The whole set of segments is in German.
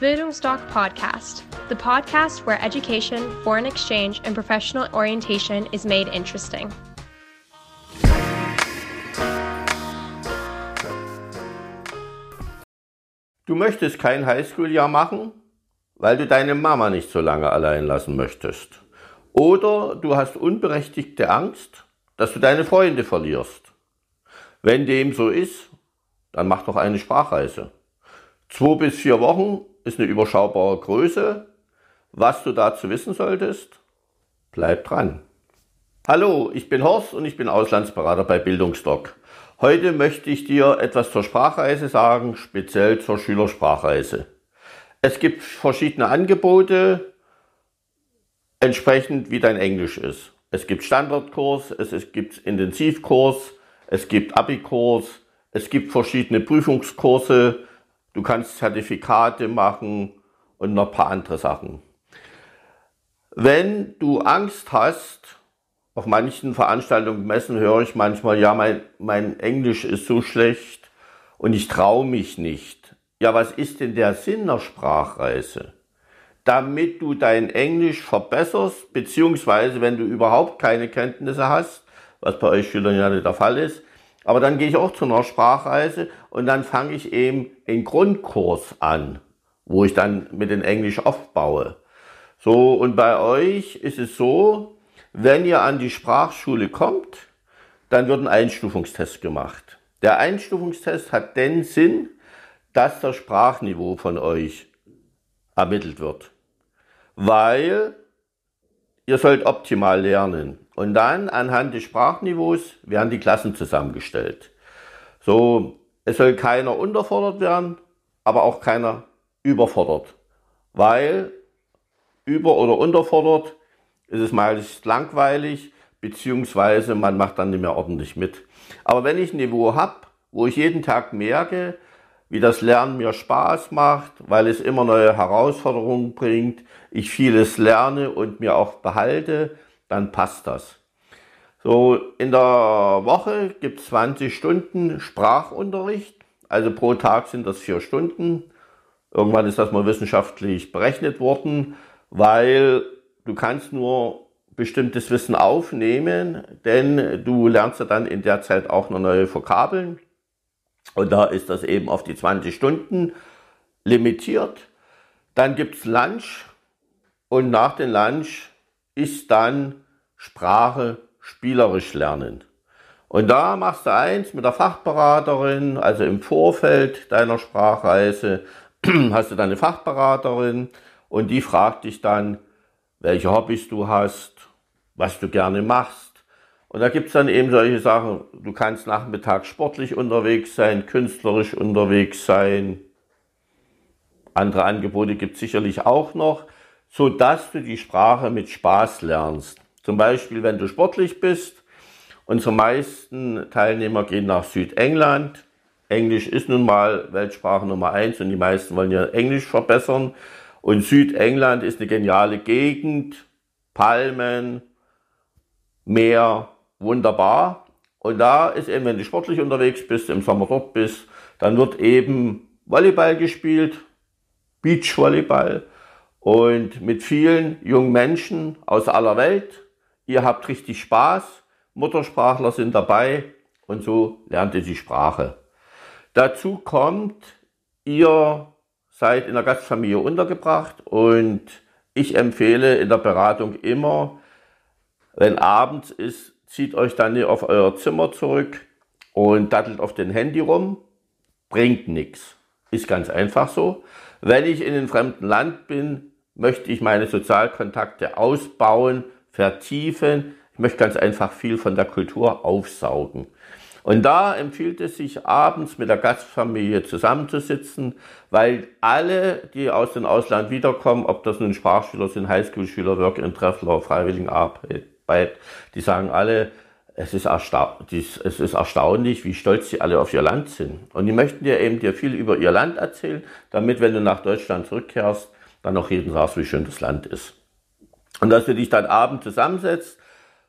Bildungsdoc Podcast, the podcast where education, foreign exchange, and professional orientation is made interesting. Du möchtest kein Highschool-Jahr machen, weil du deine Mama nicht so lange allein lassen möchtest. Oder du hast unberechtigte Angst, dass du deine Freunde verlierst. Wenn dem so ist, dann mach doch eine Sprachreise. Zwei bis vier Wochen ist eine überschaubare Größe. Was du dazu wissen solltest, bleib dran. Hallo, ich bin Horst und ich bin Auslandsberater bei Bildungsdoc. Heute möchte ich dir etwas zur Sprachreise sagen, speziell zur Schülersprachreise. Es gibt verschiedene Angebote, entsprechend wie dein Englisch ist. Es gibt Standardkurs, es gibt Intensivkurs, es gibt Abikurs, es gibt verschiedene Prüfungskurse, Du kannst Zertifikate machen und noch ein paar andere Sachen. Wenn du Angst hast, auf manchen Veranstaltungen, Messen höre ich manchmal, ja, mein, mein Englisch ist so schlecht und ich traue mich nicht. Ja, was ist denn der Sinn der Sprachreise? Damit du dein Englisch verbesserst, beziehungsweise wenn du überhaupt keine Kenntnisse hast, was bei euch Schülern ja nicht der Fall ist, aber dann gehe ich auch zu einer Sprachreise und dann fange ich eben einen Grundkurs an, wo ich dann mit dem Englisch aufbaue. So, und bei euch ist es so, wenn ihr an die Sprachschule kommt, dann wird ein Einstufungstest gemacht. Der Einstufungstest hat den Sinn, dass das Sprachniveau von euch ermittelt wird. Weil ihr sollt optimal lernen. Und dann anhand des Sprachniveaus werden die Klassen zusammengestellt. So, es soll keiner unterfordert werden, aber auch keiner überfordert. Weil über- oder unterfordert ist es meist langweilig, beziehungsweise man macht dann nicht mehr ordentlich mit. Aber wenn ich ein Niveau habe, wo ich jeden Tag merke, wie das Lernen mir Spaß macht, weil es immer neue Herausforderungen bringt, ich vieles lerne und mir auch behalte, dann passt das. So, in der Woche gibt es 20 Stunden Sprachunterricht, also pro Tag sind das vier Stunden. Irgendwann ist das mal wissenschaftlich berechnet worden, weil du kannst nur bestimmtes Wissen aufnehmen, denn du lernst ja dann in der Zeit auch noch neue Vokabeln. Und da ist das eben auf die 20 Stunden limitiert. Dann gibt's Lunch und nach dem Lunch ist dann Sprache spielerisch lernen. Und da machst du eins mit der Fachberaterin, also im Vorfeld deiner Sprachreise hast du deine Fachberaterin und die fragt dich dann, welche Hobbys du hast, was du gerne machst. Und da gibt's dann eben solche Sachen, du kannst nachmittags sportlich unterwegs sein, künstlerisch unterwegs sein. Andere Angebote gibt's sicherlich auch noch, so dass du die Sprache mit Spaß lernst. Zum Beispiel, wenn du sportlich bist. Unsere meisten Teilnehmer gehen nach Südengland. Englisch ist nun mal Weltsprache Nummer eins und die meisten wollen ja Englisch verbessern. Und Südengland ist eine geniale Gegend. Palmen, Meer, wunderbar. Und da ist eben, wenn du sportlich unterwegs bist, im Sommer dort bist, dann wird eben Volleyball gespielt, Beachvolleyball und mit vielen jungen Menschen aus aller Welt ihr habt richtig Spaß, Muttersprachler sind dabei und so lernt ihr die Sprache. Dazu kommt, ihr seid in der Gastfamilie untergebracht und ich empfehle in der Beratung immer, wenn abends ist, zieht euch dann auf euer Zimmer zurück und dattelt auf den Handy rum, bringt nichts. Ist ganz einfach so. Wenn ich in einem fremden Land bin, möchte ich meine Sozialkontakte ausbauen, vertiefen. Ich möchte ganz einfach viel von der Kultur aufsaugen. Und da empfiehlt es sich abends mit der Gastfamilie zusammenzusitzen, weil alle, die aus dem Ausland wiederkommen, ob das nun Sprachschüler sind, Highschool-Schüler, Work-in-Treffler, Freiwilligenarbeit, die sagen alle, es ist, es ist erstaunlich, wie stolz sie alle auf ihr Land sind. Und die möchten dir eben dir viel über ihr Land erzählen, damit, wenn du nach Deutschland zurückkehrst, dann auch jeden sagst, wie schön das Land ist. Und dass du dich dann abends zusammensetzt,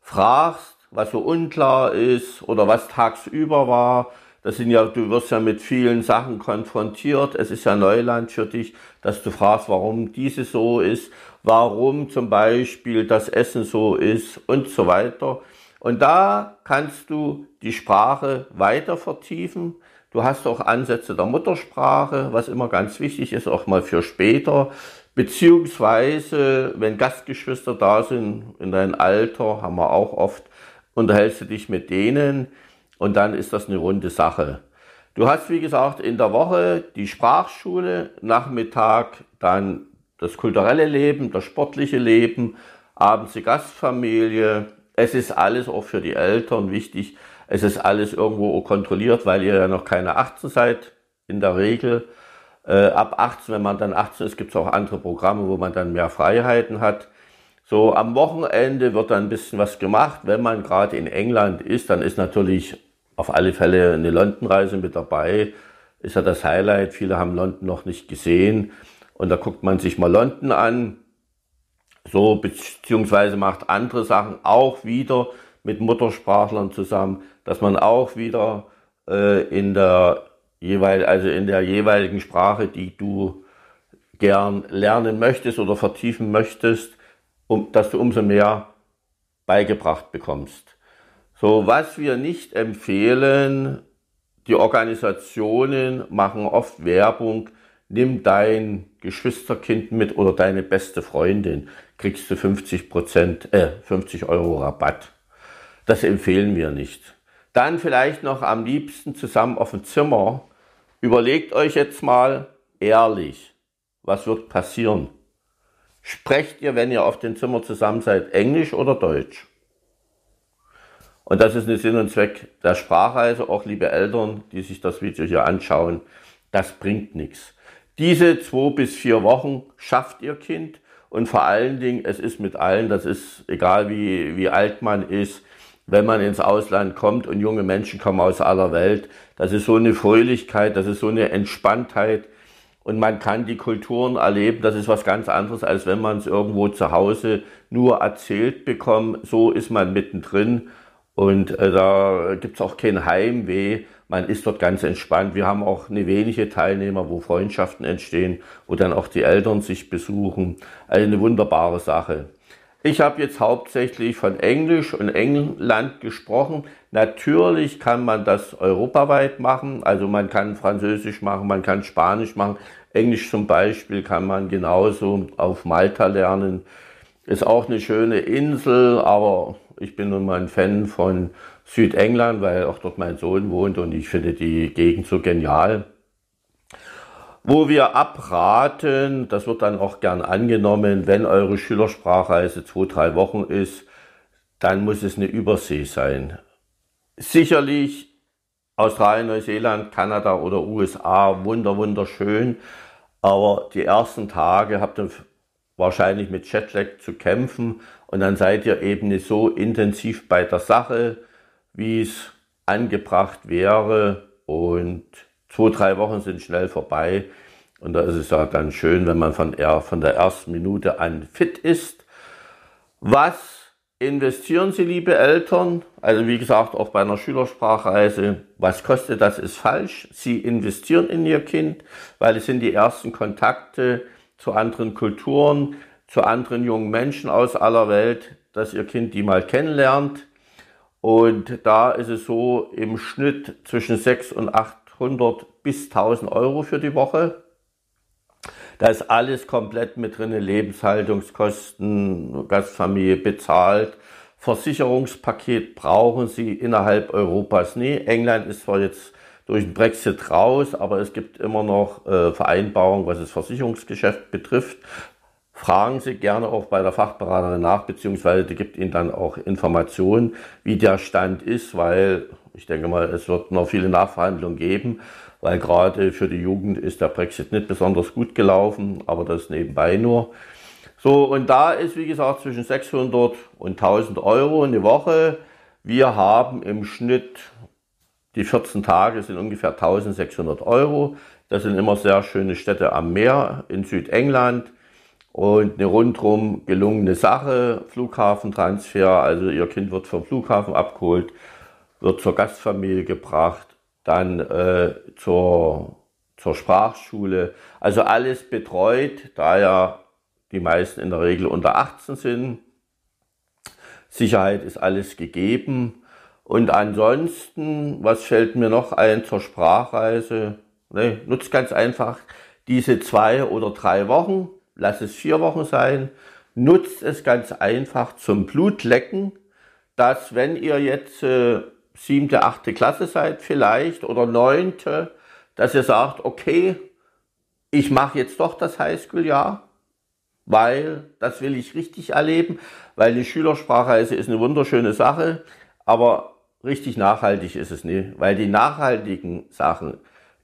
fragst, was so unklar ist oder was tagsüber war, Das sind ja, du wirst ja mit vielen Sachen konfrontiert. Es ist ja Neuland für dich, dass du fragst, warum diese so ist, warum zum Beispiel das Essen so ist und so weiter. Und da kannst du die Sprache weiter vertiefen. Du hast auch Ansätze der Muttersprache, was immer ganz wichtig ist, auch mal für später. Beziehungsweise, wenn Gastgeschwister da sind in deinem Alter, haben wir auch oft, unterhältst du dich mit denen und dann ist das eine runde Sache. Du hast, wie gesagt, in der Woche die Sprachschule, Nachmittag dann das kulturelle Leben, das sportliche Leben, abends die Gastfamilie. Es ist alles auch für die Eltern wichtig. Es ist alles irgendwo kontrolliert, weil ihr ja noch keine 18 seid, in der Regel. Äh, ab 18, wenn man dann 18 ist, gibt es auch andere Programme, wo man dann mehr Freiheiten hat. So, am Wochenende wird dann ein bisschen was gemacht. Wenn man gerade in England ist, dann ist natürlich auf alle Fälle eine London-Reise mit dabei. Ist ja das Highlight. Viele haben London noch nicht gesehen. Und da guckt man sich mal London an. So, beziehungsweise macht andere Sachen auch wieder mit Muttersprachlern zusammen, dass man auch wieder äh, in der jeweil, also in der jeweiligen Sprache, die du gern lernen möchtest oder vertiefen möchtest, um, dass du umso mehr beigebracht bekommst. So, was wir nicht empfehlen, die Organisationen machen oft Werbung, nimm dein Geschwisterkind mit oder deine beste Freundin, kriegst du 50 Prozent, äh, 50 Euro Rabatt. Das empfehlen wir nicht. Dann vielleicht noch am liebsten zusammen auf dem Zimmer Überlegt euch jetzt mal ehrlich, was wird passieren? Sprecht ihr, wenn ihr auf dem Zimmer zusammen seid, Englisch oder Deutsch? Und das ist ein Sinn und Zweck der Sprachreise, auch liebe Eltern, die sich das Video hier anschauen, das bringt nichts. Diese zwei bis vier Wochen schafft ihr Kind und vor allen Dingen, es ist mit allen, das ist egal wie, wie alt man ist, wenn man ins Ausland kommt und junge Menschen kommen aus aller Welt. Das ist so eine Fröhlichkeit, das ist so eine Entspanntheit und man kann die Kulturen erleben. Das ist was ganz anderes, als wenn man es irgendwo zu Hause nur erzählt bekommt. So ist man mittendrin und äh, da gibt's auch kein Heimweh. Man ist dort ganz entspannt. Wir haben auch eine wenige Teilnehmer, wo Freundschaften entstehen, wo dann auch die Eltern sich besuchen. Also eine wunderbare Sache. Ich habe jetzt hauptsächlich von Englisch und England gesprochen. Natürlich kann man das europaweit machen. Also man kann Französisch machen, man kann Spanisch machen. Englisch zum Beispiel kann man genauso auf Malta lernen. Ist auch eine schöne Insel, aber ich bin nun mal ein Fan von Südengland, weil auch dort mein Sohn wohnt und ich finde die Gegend so genial wo wir abraten, das wird dann auch gern angenommen, wenn eure Schülersprachreise zwei, drei Wochen ist, dann muss es eine Übersee sein. Sicherlich Australien, Neuseeland, Kanada oder USA, wunder, wunderschön, aber die ersten Tage habt ihr wahrscheinlich mit Jetlag zu kämpfen und dann seid ihr eben nicht so intensiv bei der Sache, wie es angebracht wäre und zwei, drei Wochen sind schnell vorbei. Und da ist es ja dann schön, wenn man von, er, von der ersten Minute an fit ist. Was investieren Sie, liebe Eltern? Also wie gesagt, auch bei einer Schülersprachreise, was kostet das, ist falsch. Sie investieren in Ihr Kind, weil es sind die ersten Kontakte zu anderen Kulturen, zu anderen jungen Menschen aus aller Welt, dass Ihr Kind die mal kennenlernt. Und da ist es so im Schnitt zwischen 6 und 8 800 bis 1000 Euro für die Woche. Da ist alles komplett mit drin, Lebenshaltungskosten, Gastfamilie bezahlt. Versicherungspaket brauchen Sie innerhalb Europas nie. England ist zwar jetzt durch den Brexit raus, aber es gibt immer noch äh, Vereinbarungen, was das Versicherungsgeschäft betrifft. Fragen Sie gerne auch bei der Fachberaterin nach, beziehungsweise die gibt Ihnen dann auch Informationen, wie der Stand ist, weil ich denke mal, es wird noch viele Nachverhandlungen geben, weil gerade für die Jugend ist der Brexit nicht besonders gut gelaufen, aber das nebenbei nur. So, und da ist, wie gesagt, zwischen 600 und 1000 Euro eine Woche. Wir haben im Schnitt, die 14 Tage sind ungefähr 1600 Euro. Das sind immer sehr schöne Städte am Meer in Südengland und eine rundrum gelungene Sache. Flughafentransfer, also ihr Kind wird vom Flughafen abgeholt, wird zur Gastfamilie gebracht. dann äh, zur, zur Sprachschule. Also alles betreut, da ja die meisten in der Regel unter 18 sind. Sicherheit ist alles gegeben. Und ansonsten, was fällt mir noch ein zur Sprachreise? Ne, nutzt ganz einfach diese zwei oder drei Wochen, lass es vier Wochen sein, nutzt es ganz einfach zum Blutlecken, dass wenn ihr jetzt äh, siebte, achte Klasse seid vielleicht oder neunte, dass ihr sagt, okay, ich mache jetzt doch das Highschool-Jahr, weil das will ich richtig erleben, weil die Schülersprachreise ist eine wunderschöne Sache, aber richtig nachhaltig ist es nicht, weil die nachhaltigen Sachen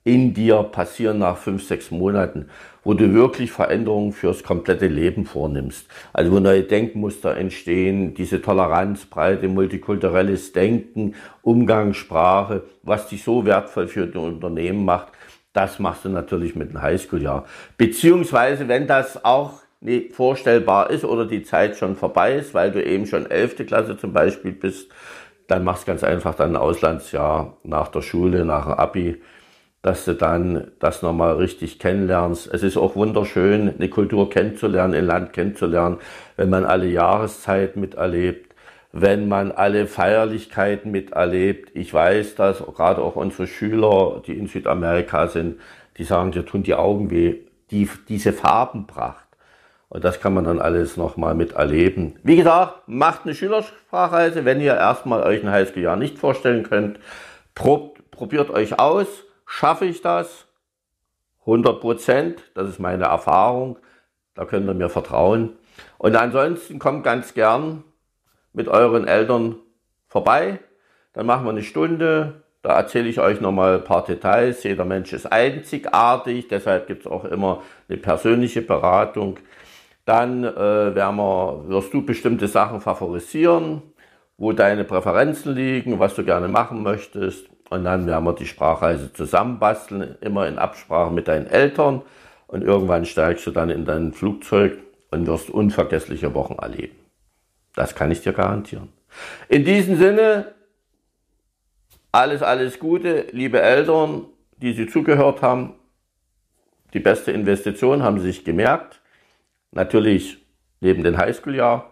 in dir passieren nach fünf, sechs Monaten, wo du wirklich Veränderungen fürs komplette Leben vornimmst. Also wo neue Denkmuster entstehen, diese Toleranzbreite, multikulturelles Denken, Umgangssprache, was dich so wertvoll für dein Unternehmen macht, das machst du natürlich mit einem Highschool-Jahr. Beziehungsweise, wenn das auch nicht vorstellbar ist oder die Zeit schon vorbei ist, weil du eben schon elfte Klasse zum Beispiel bist, dann machst du ganz einfach dann ein Auslandsjahr nach der Schule, nach dem Abi, dass du dann das nochmal richtig kennenlernst. Es ist auch wunderschön, eine Kultur kennenzulernen, ein Land kennenzulernen, wenn man alle Jahreszeiten miterlebt, wenn man alle Feierlichkeiten miterlebt. Ich weiß, dass gerade auch unsere Schüler, die in Südamerika sind, die sagen, dir tun die Augen weh, die, diese Farbenpracht. Und das kann man dann alles nochmal miterleben. Wie gesagt, macht eine Schülersprachreise, wenn ihr erstmal euch ein Highschool-Jahr nicht vorstellen könnt. Probiert euch aus Schaffe ich das? 100 Prozent, das ist meine Erfahrung, da könnt ihr mir vertrauen. Und ansonsten kommt ganz gern mit euren Eltern vorbei, dann machen wir eine Stunde, da erzähle ich euch nochmal ein paar Details. Jeder Mensch ist einzigartig, deshalb gibt es auch immer eine persönliche Beratung. Dann äh, wir, wirst du bestimmte Sachen favorisieren, wo deine Präferenzen liegen, was du gerne machen möchtest. Und dann werden wir die Sprachreise zusammenbasteln, immer in Absprache mit deinen Eltern. Und irgendwann steigst du dann in dein Flugzeug und wirst unvergessliche Wochen erleben. Das kann ich dir garantieren. In diesem Sinne, alles, alles Gute, liebe Eltern, die Sie zugehört haben. Die beste Investition haben Sie sich gemerkt. Natürlich neben dem Highschool-Jahr.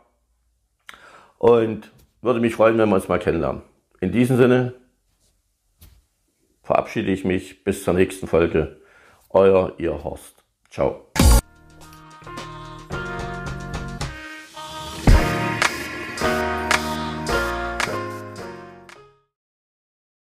Und würde mich freuen, wenn wir uns mal kennenlernen. In diesem Sinne, verabschiede ich mich bis zur nächsten Folge. Euer, ihr Horst. Ciao.